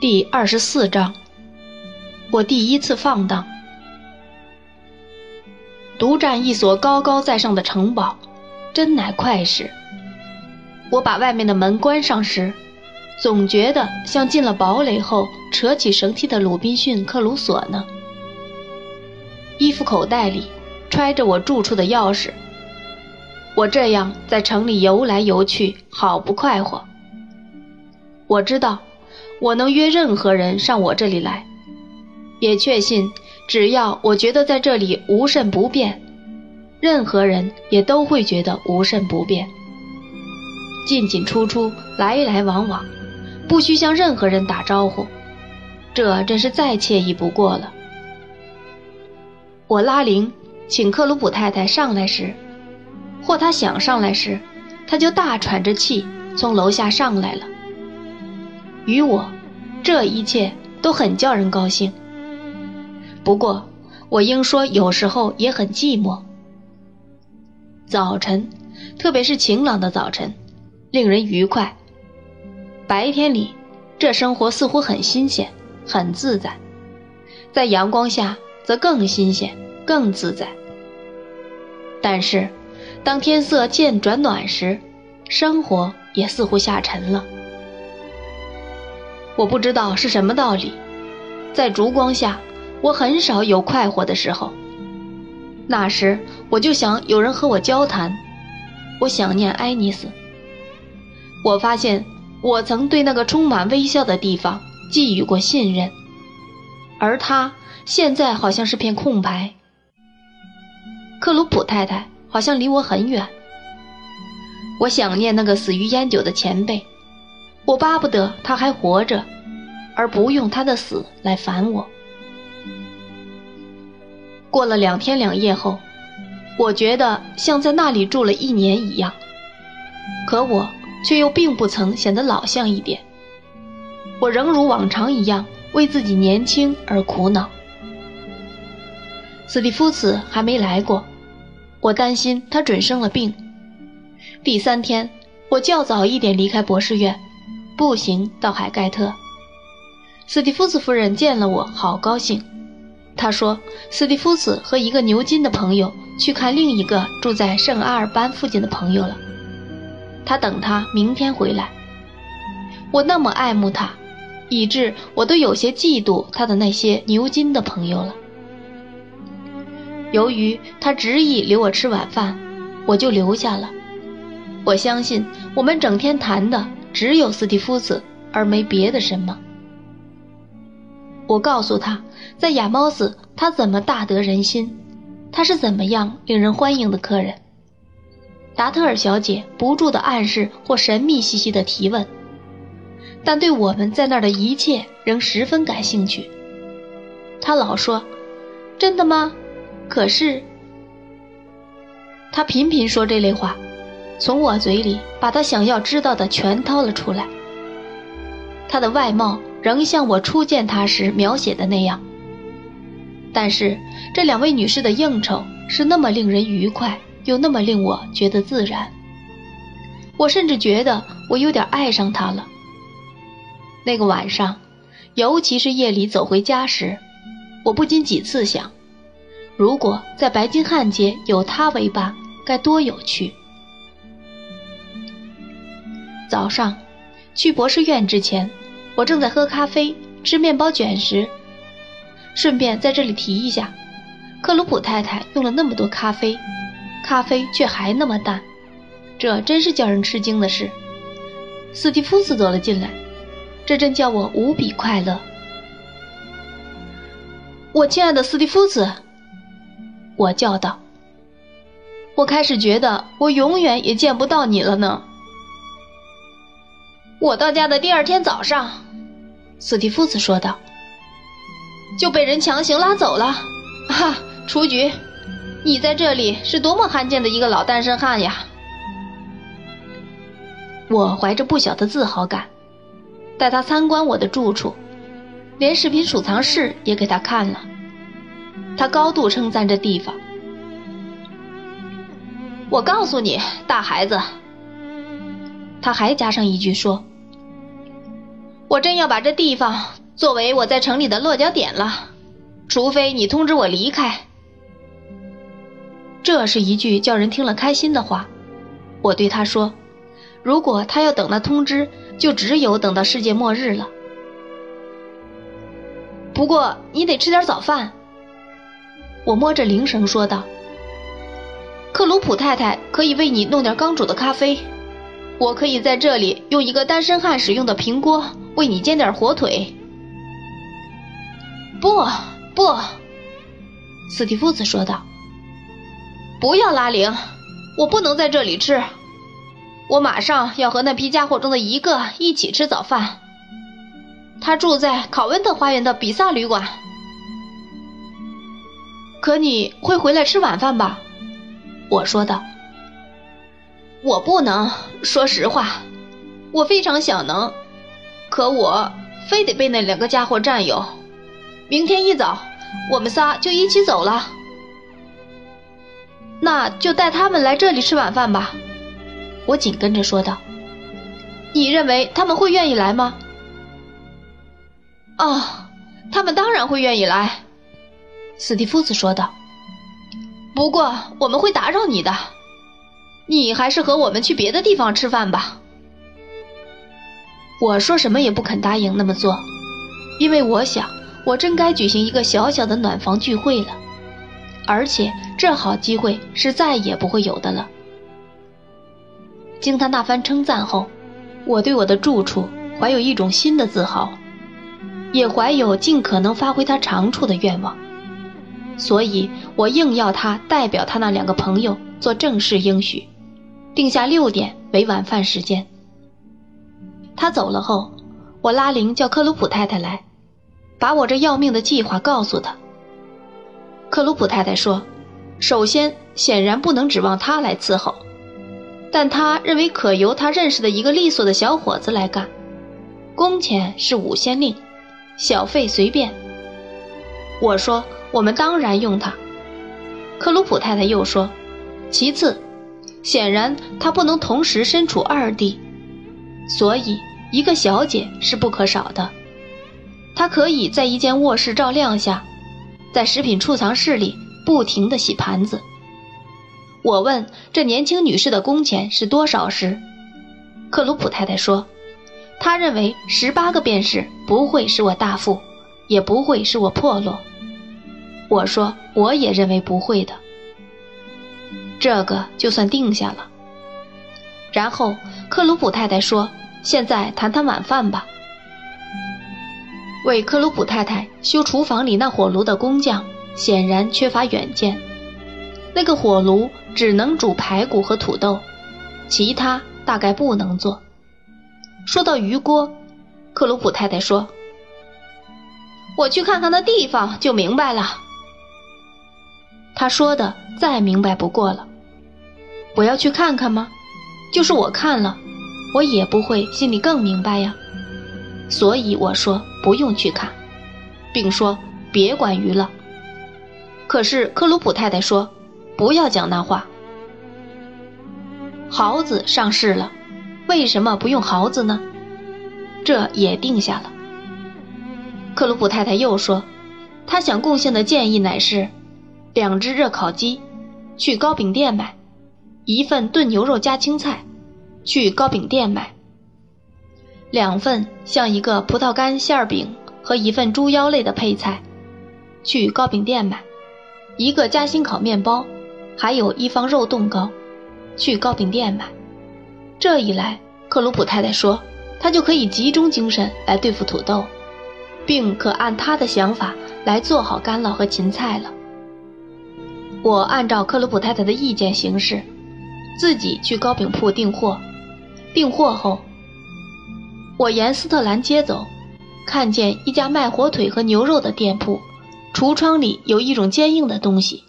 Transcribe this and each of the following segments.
第二十四章，我第一次放荡，独占一所高高在上的城堡，真乃快事。我把外面的门关上时，总觉得像进了堡垒后扯起绳梯的鲁滨逊克鲁索呢。衣服口袋里揣着我住处的钥匙，我这样在城里游来游去，好不快活。我知道。我能约任何人上我这里来，也确信，只要我觉得在这里无甚不便，任何人也都会觉得无甚不便。进进出出，来来往往，不需向任何人打招呼，这真是再惬意不过了。我拉铃，请克鲁普太太上来时，或她想上来时，她就大喘着气从楼下上来了。与我，这一切都很叫人高兴。不过，我应说有时候也很寂寞。早晨，特别是晴朗的早晨，令人愉快。白天里，这生活似乎很新鲜，很自在；在阳光下，则更新鲜，更自在。但是，当天色渐转暖时，生活也似乎下沉了。我不知道是什么道理，在烛光下，我很少有快活的时候。那时我就想有人和我交谈，我想念爱丽丝。我发现我曾对那个充满微笑的地方寄予过信任，而它现在好像是片空白。克鲁普太太好像离我很远。我想念那个死于烟酒的前辈。我巴不得他还活着，而不用他的死来烦我。过了两天两夜后，我觉得像在那里住了一年一样，可我却又并不曾显得老相一点。我仍如往常一样为自己年轻而苦恼。斯蒂夫斯还没来过，我担心他准生了病。第三天，我较早一点离开博士院。步行到海盖特，斯蒂夫斯夫人见了我，好高兴。她说，斯蒂夫斯和一个牛津的朋友去看另一个住在圣阿尔班附近的朋友了。他等他明天回来。我那么爱慕他，以致我都有些嫉妒他的那些牛津的朋友了。由于他执意留我吃晚饭，我就留下了。我相信我们整天谈的。只有斯蒂夫子，而没别的什么。我告诉他，在亚猫斯，他怎么大得人心，他是怎么样令人欢迎的客人。达特尔小姐不住的暗示或神秘兮兮的提问，但对我们在那儿的一切仍十分感兴趣。他老说：“真的吗？”可是，他频频说这类话。从我嘴里把他想要知道的全掏了出来。他的外貌仍像我初见他时描写的那样，但是这两位女士的应酬是那么令人愉快，又那么令我觉得自然。我甚至觉得我有点爱上他了。那个晚上，尤其是夜里走回家时，我不禁几次想：如果在白金汉街有他为伴，该多有趣。早上，去博士院之前，我正在喝咖啡、吃面包卷时，顺便在这里提一下，克鲁普太太用了那么多咖啡，咖啡却还那么淡，这真是叫人吃惊的事。斯蒂夫斯走了进来，这真叫我无比快乐。我亲爱的斯蒂夫斯，我叫道：“我开始觉得我永远也见不到你了呢。”我到家的第二天早上，斯蒂夫斯说道：“就被人强行拉走了。”哈，雏菊，你在这里是多么罕见的一个老单身汉呀！我怀着不小的自豪感，带他参观我的住处，连食品储藏室也给他看了。他高度称赞这地方。我告诉你，大孩子，他还加上一句说。我真要把这地方作为我在城里的落脚点了，除非你通知我离开。这是一句叫人听了开心的话。我对他说：“如果他要等那通知，就只有等到世界末日了。不过你得吃点早饭。”我摸着铃声说道：“克鲁普太太可以为你弄点刚煮的咖啡，我可以在这里用一个单身汉使用的平锅为你煎点火腿。”不不，斯蒂夫斯说道：“不要拉铃，我不能在这里吃。我马上要和那批家伙中的一个一起吃早饭。他住在考温特花园的比萨旅馆。”可你会回来吃晚饭吧？我说道。我不能说实话，我非常想能，可我非得被那两个家伙占有。明天一早，我们仨就一起走了。那就带他们来这里吃晚饭吧。我紧跟着说道。你认为他们会愿意来吗？哦，他们当然会愿意来。斯蒂夫斯说道：“不过我们会打扰你的，你还是和我们去别的地方吃饭吧。”我说什么也不肯答应那么做，因为我想我真该举行一个小小的暖房聚会了，而且这好机会是再也不会有的了。经他那番称赞后，我对我的住处怀有一种新的自豪，也怀有尽可能发挥他长处的愿望。所以我硬要他代表他那两个朋友做正式应许，定下六点为晚饭时间。他走了后，我拉铃叫克鲁普太太来，把我这要命的计划告诉他。克鲁普太太说：“首先，显然不能指望他来伺候，但他认为可由他认识的一个利索的小伙子来干，工钱是五先令，小费随便。”我说。我们当然用他。克鲁普太太又说：“其次，显然他不能同时身处二地，所以一个小姐是不可少的。她可以在一间卧室照亮下，在食品储藏室里不停地洗盘子。”我问这年轻女士的工钱是多少时，克鲁普太太说：“她认为十八个便士不会使我大富，也不会使我破落。”我说，我也认为不会的，这个就算定下了。然后克鲁普太太说：“现在谈谈晚饭吧。”为克鲁普太太修厨房里那火炉的工匠显然缺乏远见，那个火炉只能煮排骨和土豆，其他大概不能做。说到鱼锅，克鲁普太太说：“我去看看那地方就明白了。”他说的再明白不过了，我要去看看吗？就是我看了，我也不会心里更明白呀。所以我说不用去看，并说别管鱼了。可是克鲁普太太说，不要讲那话。耗子上市了，为什么不用耗子呢？这也定下了。克鲁普太太又说，他想贡献的建议乃是。两只热烤鸡，去糕饼店买；一份炖牛肉加青菜，去糕饼店买；两份像一个葡萄干馅饼和一份猪腰类的配菜，去糕饼店买；一个夹心烤面包，还有一方肉冻糕，去糕饼店买。这一来，克鲁普太太说，她就可以集中精神来对付土豆，并可按她的想法来做好干酪和芹菜了。我按照克鲁普太太的意见行事，自己去糕饼铺订货。订货后，我沿斯特兰街走，看见一家卖火腿和牛肉的店铺，橱窗里有一种坚硬的东西，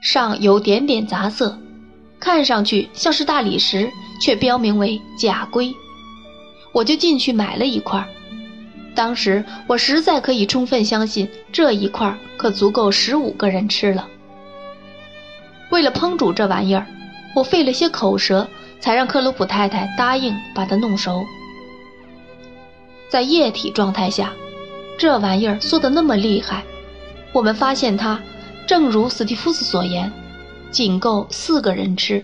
上有点点杂色，看上去像是大理石，却标明为假龟。我就进去买了一块。当时我实在可以充分相信，这一块可足够十五个人吃了。为了烹煮这玩意儿，我费了些口舌，才让克鲁普太太答应把它弄熟。在液体状态下，这玩意儿缩得那么厉害，我们发现它，正如史蒂夫斯所言，仅够四个人吃。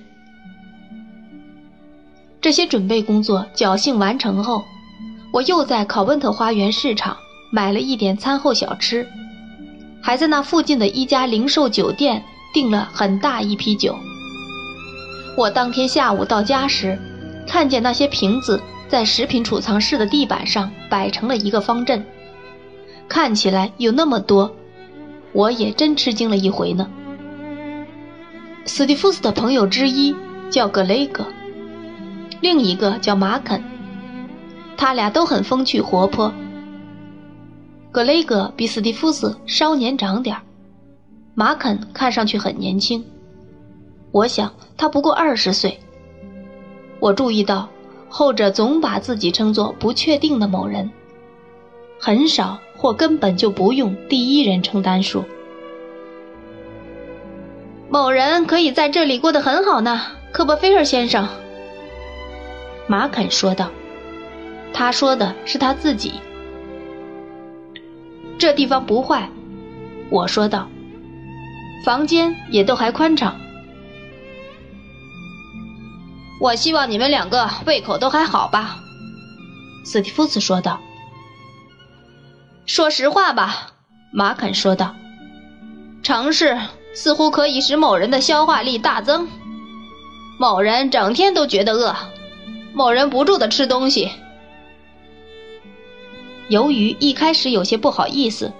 这些准备工作侥幸完成后，我又在考温特花园市场买了一点餐后小吃，还在那附近的一家零售酒店订了很大一批酒。我当天下午到家时，看见那些瓶子在食品储藏室的地板上摆成了一个方阵，看起来有那么多，我也真吃惊了一回呢。史蒂夫斯的朋友之一叫格雷格。另一个叫马肯，他俩都很风趣活泼。格雷格比斯蒂夫斯稍年长点儿，马肯看上去很年轻，我想他不过二十岁。我注意到后者总把自己称作不确定的某人，很少或根本就不用第一人称单数。某人可以在这里过得很好呢，科波菲尔先生。马肯说道：“他说的是他自己。这地方不坏。”我说道：“房间也都还宽敞。”我希望你们两个胃口都还好吧？”斯蒂夫斯说道。“说实话吧。”马肯说道，“城市似乎可以使某人的消化力大增。某人整天都觉得饿。”某人不住的吃东西，由于一开始有些不好意思，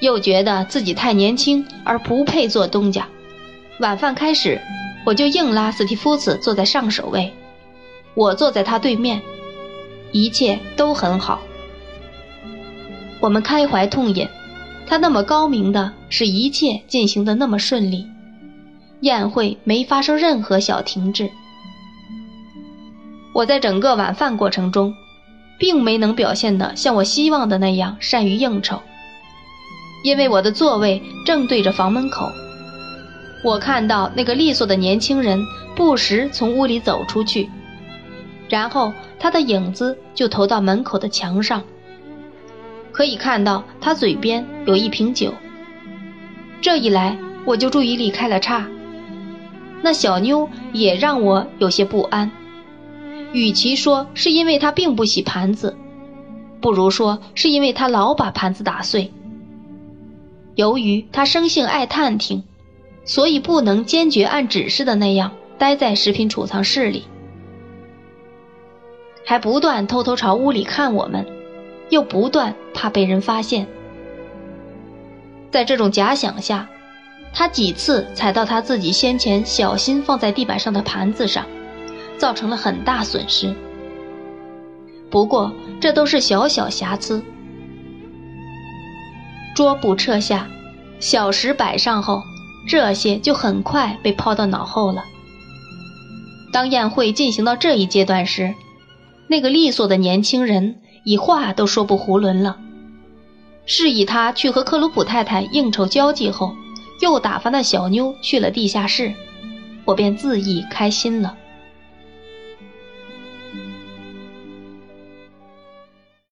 又觉得自己太年轻而不配做东家。晚饭开始，我就硬拉斯蒂夫斯坐在上首位，我坐在他对面，一切都很好。我们开怀痛饮，他那么高明的使一切进行的那么顺利，宴会没发生任何小停滞。我在整个晚饭过程中，并没能表现的像我希望的那样善于应酬，因为我的座位正对着房门口。我看到那个利索的年轻人不时从屋里走出去，然后他的影子就投到门口的墙上。可以看到他嘴边有一瓶酒。这一来，我就注意力开了叉。那小妞也让我有些不安。与其说是因为她并不洗盘子，不如说是因为她老把盘子打碎。由于他生性爱探听，所以不能坚决按指示的那样待在食品储藏室里，还不断偷偷朝屋里看我们，又不断怕被人发现。在这种假想下，他几次踩到他自己先前小心放在地板上的盘子上。造成了很大损失，不过这都是小小瑕疵。桌布撤下，小石摆上后，这些就很快被抛到脑后了。当宴会进行到这一阶段时，那个利索的年轻人已话都说不囫囵了。示意他去和克鲁普太太应酬交际后，又打发那小妞去了地下室，我便自意开心了。